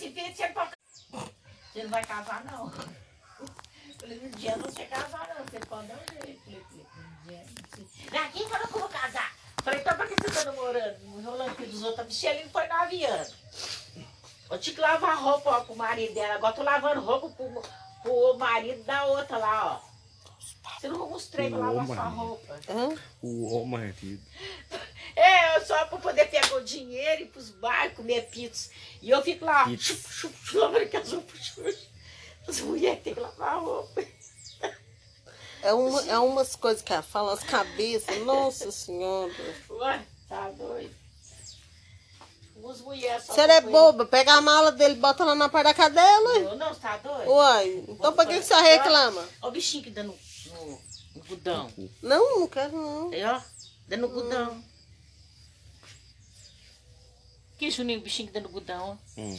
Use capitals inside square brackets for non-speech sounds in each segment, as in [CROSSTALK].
assim, filho, você pode... Você não vai casar, não. Eu Falei, um dia não você casar, não. Você pode dar um jeito. Falei, um dia não sei. Aqui falou que eu vou casar. Falei, então pra que você tá namorando? Enrolando filho dos outros. A Micheline foi naviando. Eu tinha que lavar roupa ó, pro marido dela. Agora tô lavando roupa pro, pro marido da outra lá, ó. Você não arruma uns trem pra lavar sua roupa. Hã? O marido. [LAUGHS] É, eu só pra poder pegar o dinheiro e ir pros bares, comer pizza. E eu fico lá, chup, chup, chup, lavando com as roupas sujas. As mulheres têm que lavar a roupa. É, uma, é umas coisas que ela fala, as cabeças, nossa senhora. Ué, tá doido. As mulheres só senhora é boba, pega a mala dele e bota lá na parte da cadela. Não, você tá doido? Uai, então pra que, que você reclama? Olha o bichinho que dá no, no, no gudão. Não, não quero não. Aí, ó, dá no gudão. Que Juninho, o bichinho no gudão. Hum.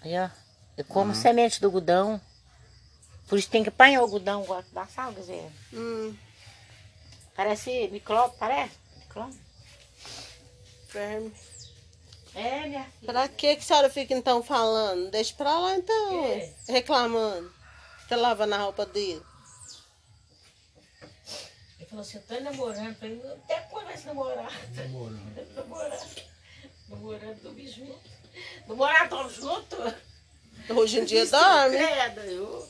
Aí, ó. Eu como semente do gudão. Por isso tem que apanhar o gudão igual da sal, quer dizer. Hum, Parece micróbio, parece? Micróbio? verme. É, minha filha. Pra que, que a senhora fica então falando? Deixa pra lá então, quê? reclamando. Fica lavando a roupa dele. Ele falou assim, eu tô namorando. Eu falei, até quando vai se namorar? Namorando. [LAUGHS] Namorando. Namorando, dormir junto. Namorar, tão junto? Hoje em dia dorme. Credo, eu...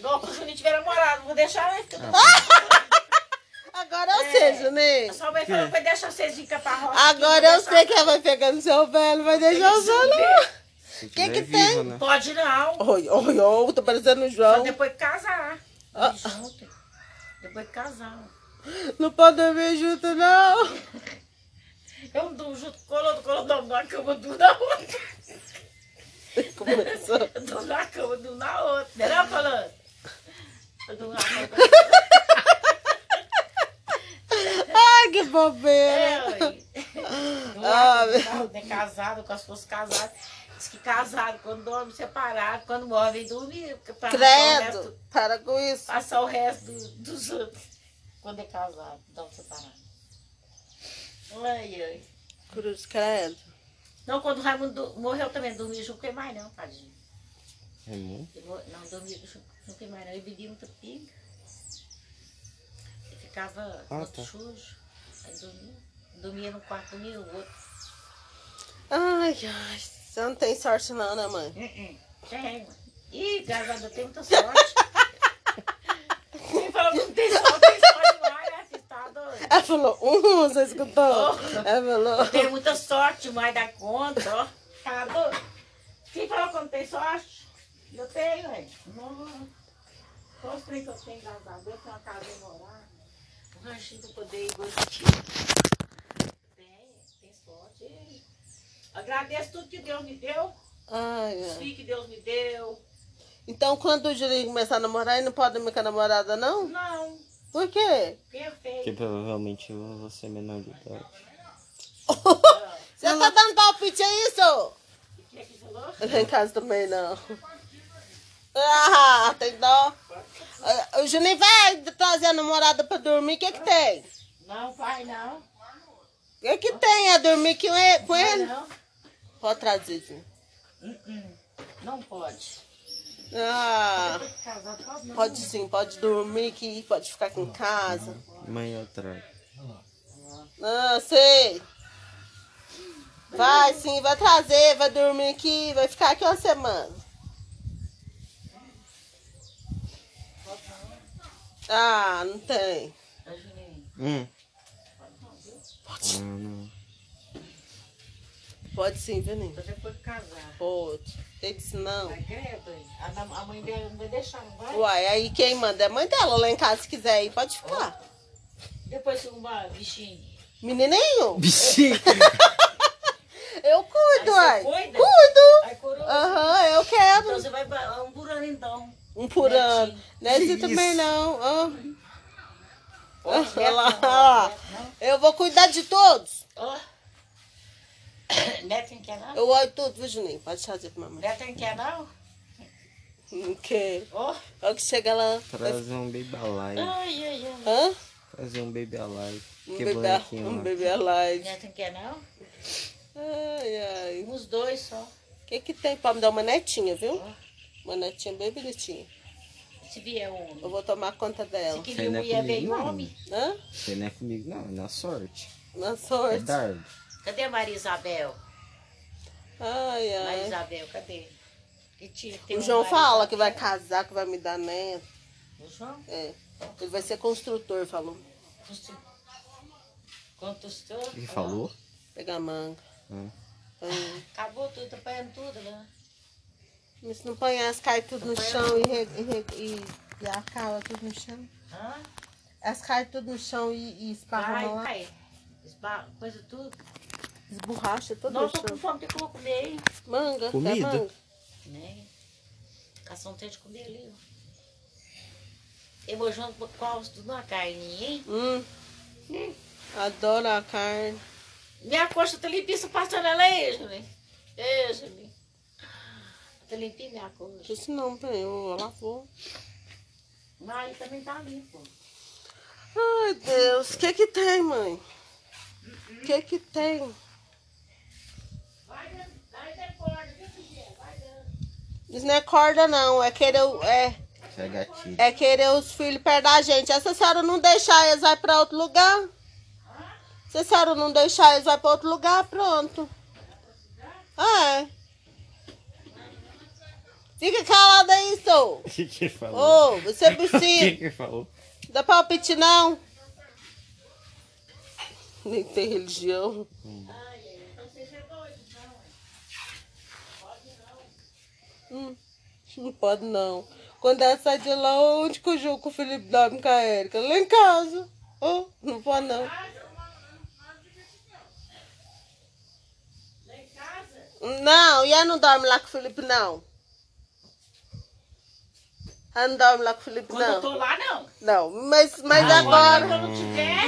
Não, se o Juninho tiver namorado, não vou deixar ele. [LAUGHS] Agora eu É. sei, Juninho. A sua mãe falou que vai deixar vocês pra roça. Agora eu sei que ela vai pegando seu velho, vai deixar o seu não. Se Que que viva, tem? né? Pode não. Oi, oi, oi, tô parecendo o Só João. depois que casar. Ah. Junto. Depois que casar. Não pode dormir junto, não. [LAUGHS] Eu não durmo junto com o Colô, o Colô dorme na cama, eu durmo na outra. Começou. Eu durmo na cama, eu durmo na outra. Não é não, Colô? Eu durmo na cama. Ai, que bobeira. É, ué. Ah, Não, nem casado, quando fosse casado. Diz que casado, quando dorme separado, quando morre, vem dormir. Credo, resto, para com isso. passar o resto do- dos outros. Quando é casado, dorme separado. Ai, ai. Cruz, credo. Não, quando o Raimundo do- morreu também, dormia junto com ele mais não, tadinho. Raimundo? Mor- não dormia junto com ele mais não, ele bebia muita pinga. Ele ficava Ah, muito tá. sujo. Aí dormia. Dormia num quarto, dormia no outro. Ai, ai, você não tem sorte não, né, mãe? Uh-uh. Tem. Ih, a Deus, tem muita sorte. [LAUGHS] Quem falou que não tem sorte, tem sorte demais, né? Você tá doido? Ela falou, um, você escutou? Oh. Ela falou, Eu tenho muita sorte demais da conta, ó. Tá doido? Quem falou que não tenho sorte? Eu tenho, velho. Não. Só os trem que eu tenho, graças a Deus, eu tenho uma casa pra morar. Um ranchinho pra poder ir. Tem, tem sorte. Agradeço tudo que Deus me deu. ai, Os ai. filhos que Deus me deu. Então, quando o Julinho começar a namorar, ele não pode dormir com a namorada, não? Não, Por quê? Que perfeito. provavelmente eu vou ser menor de idade. [LAUGHS] Você tá dando palpite, é isso? O que é que falou? Lá em casa também não. Ah, tem dó. Ah, O Juninho vai trazer a namorada pra dormir, o que que tem? Não, vai não. O que que tem a dormir com ele? Ele? não. Pode trazer, Juninho. Uh-uh. Não pode. Ah, pode pode sim, pode dormir aqui, pode ficar aqui em casa. Amanhã eu trago. Ah, sei. Vai sim, vai trazer, vai dormir aqui, vai ficar aqui uma semana. Ah, não tem. Hum. Não, não. Pode sim, Juninho. só depois de casar. Pode. Tem que não. Vai a, a mãe dela não vai deixar, não vai? Uai, aí quem manda é a mãe dela lá em casa, se quiser ir, pode ficar. Depois se uma bichinho. Menininho, Bichinho! [LAUGHS] eu cuido, Aí uai. você cuida? Cuido. Aham, eu Então quero. você vai um por ano então. Um por ano. Netinho. Também não. Ah. [LAUGHS] Lá, não, não. Eu vou cuidar de todos. Ó. Neto não quer não? Eu olho tudo, viu, Juninho? Pode trazer pra mamãe. Neto não quer não? Não quero. Ó. Olha que chega lá. Trazer um baby alive. Ai, ai, ai. Hã? Trazer um baby alive. Um Que bebê, bonequinho um lá. bebê alive. Neto não quer não? Ai, ai. Uns dois só. que que tem? Pode me dar uma netinha, viu? Uma netinha bem bonitinha. Se vier homem. Eu vou tomar conta Se dela. queria não é mulher, veio homem. Hã? Você não é comigo, não. É na sorte. Na É sorte. Cadê a Maria Isabel? Ai, Maria ai. Isabel, cadê? Que tinha, tem O um João Maria fala que vai casar, que vai me dar neto. O João? É. Ele vai ser construtor, falou. Construtor. Ele falou? Pegar manga. Ah. Hum. Acabou tudo, tá apanhando tudo, né? Mas se não apanhar, cai tudo no chão e, e, e, e acaba tudo no chão. Hã? Elas caem tudo no chão e, e esparramam lá. Esba- Coisa tudo. Esborracha todo Não, no tô com fome, tem que eu comer, hein? Manga, Comida? quer manga? Né? Cação tem de comer ali, ó. Eu vou junto com a tudo na carninha, hein? Hum. Adoro a carne. Minha coxa tá limpinha, você passando ela aí, Júlia. Ei, Júlia. Tá limpinha minha coxa. Isso não, bem, eu lavou. Mas aí também tá limpo. Ai, Deus. O que que tem, mãe? O que que tem? Vai dando, vai dando corda, viu, filha? Vai dando. Isso não é corda, não. É querer, o- é, é é querer os filhos perto da gente. Essa senhora não deixar, eles vai pra outro lugar. Se a senhora não deixar, eles vai pra outro lugar, pronto. É. Fica calada aí, sou. [LAUGHS] O que que falou? Ô, você [LAUGHS] O que precisa. que ele falou? Dá palpite não? Nem tem religião. Hum, não pode não. Quando ela sai de lá, onde que o Ju com o Felipe dorme com a Érica? Lá em casa. Oh, não pode não. Não, e ela não dorme lá com o Felipe não. Ela não dorme lá com o Felipe Quando eu não. tô lá, não. Não, mas, mas Ah, agora.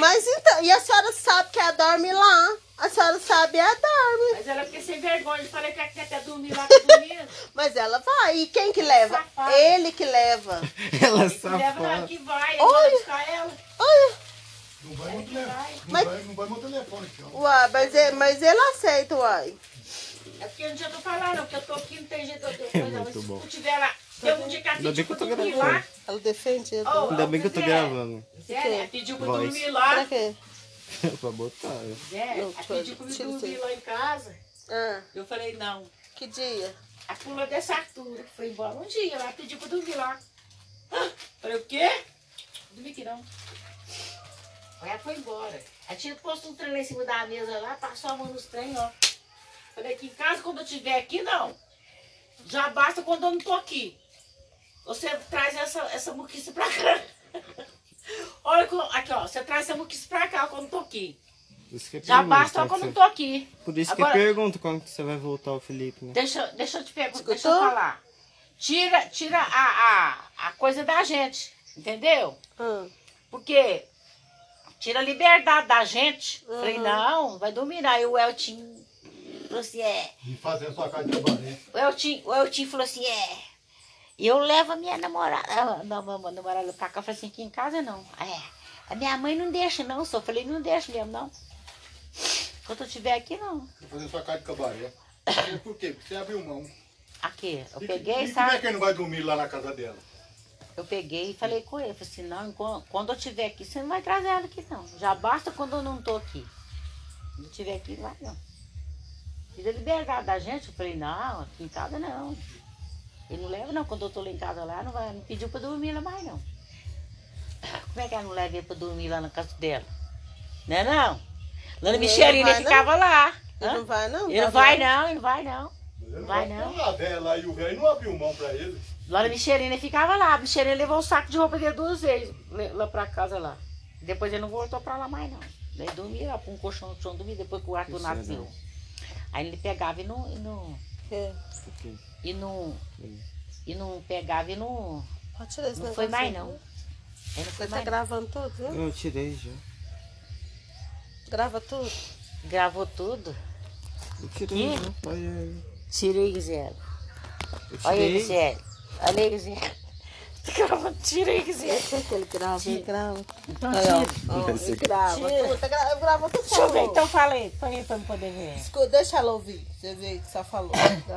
Mas então, e a senhora sabe que ela dorme lá? A senhora sabe, ela dorme. Mas ela fica sem vergonha. Eu falei que ela quer até dormir lá, dormindo. [LAUGHS] Mas ela vai. E quem que leva? Safada. Ele que leva. [LAUGHS] Ela é Se leva ela safada. que vai. Olha. Buscar ela. Olha, Não vai no telefone. Não, Mas- vai, não vai telefone aqui, ó. uai, mas ele, mas ele aceita, uai. É porque não adianta eu falar, não. Porque eu tô aqui, não tem jeito. Eu, eu, É não, muito mas bom. Se tu tiver lá. Tem um dia que ela Ainda bem pediu que eu pra tô dormir gravando. lá. Ela defende ele. Ô, Ainda bem que eu tô gravando. Ela pediu pra dormir lá. Pra quê? [LAUGHS] pra botar. eu. Zé, Não, tira dormir isso lá em casa. Ah, Eu falei, não. que dia? A pula dessa altura que foi embora um dia, ela pediu pra dormir lá. Ah, Falei, o quê? Dormi aqui não. Aí ela foi embora. Ela tinha posto um trem lá em cima da mesa lá, passou a mão nos trem, ó. Falei, aqui em casa, quando eu estiver aqui, não. Já basta quando eu não tô aqui. Você traz essa, essa muquice pra cá. [LAUGHS] Olha, aqui, ó. Você traz essa muquice pra cá quando eu tô aqui. Já basta quando quando eu você- tô aqui. Por isso Agora- que eu pergunto quando que você vai voltar o Felipe, né? Deixa, deixa eu te perguntar, deixa eu falar. Tira, tira a, a, a coisa da gente, entendeu? Ah, Porque tira a liberdade da gente. Falei, Uhum. não, vai dormir. Aí o Eltin falou assim, é. E fazendo sua casa de cabaré. O Eltin, o Eltin falou assim, é. E eu levo a minha namorada, não, minha namorada pra cá, eu falei assim, aqui em casa não. É, a minha mãe não deixa não, só falei, não deixa mesmo não. Quando eu estiver aqui, não. Fazendo sua casa de cabaré. Por quê? Porque você abriu mão. Aqui, eu E- peguei, e como é sabe? que ele não vai dormir lá na casa dela? Eu peguei e falei com ele, falei assim, não, quando eu estiver aqui, você não vai trazer ela aqui não. Já basta quando eu não tô aqui. Quando eu estiver aqui, vai não. Fiz a liberdade da gente, eu falei, não, aqui em casa não. Ele não leva não, quando eu tô lá em casa lá, não, vai, não pediu pra dormir lá mais não. Como é que ela não leva ele pra dormir lá na casa dela? Não é não? Lá na Ele Michelina vai, ele ficava lá. ele Hã? não vai não? Ele não vai não, ele não vai não. Ele não Vai não. não. A velha lá e o velho não abriu mão pra ele. Lá na Michelina ele ficava lá. A Michelina levou o saco de roupa dele duas vezes le- lá pra casa lá. Depois ele não voltou pra lá mais não. Ele dormia lá, com um colchão no chão, dormia depois que o Arthur nasceu. não. Aí ele pegava e não, e não, É. e não, e não pegava e não, Pode tirar esse não foi mais não. aí. Ele não foi Você tá mais não. gravando tudo, viu? Eu tirei já. Grava tudo. Gravou tudo. Eu tirei já. Olha aí. Tirei, Gisele. Eu Olha aí, tirei. Gisele. Olha aí, Gisele. [LAUGHS] Gravando, tirei, Gisele. Ele grava, ele grava. Então Aí, tira. ó. ó, Esse ele grava Tira. tudo. Tá gra- Grava tudo. Deixa eu ver, então falei. Põe aí pra eu poder ver. Escuta, Deixa ela ouvir. Você vê que só falou. [COUGHS]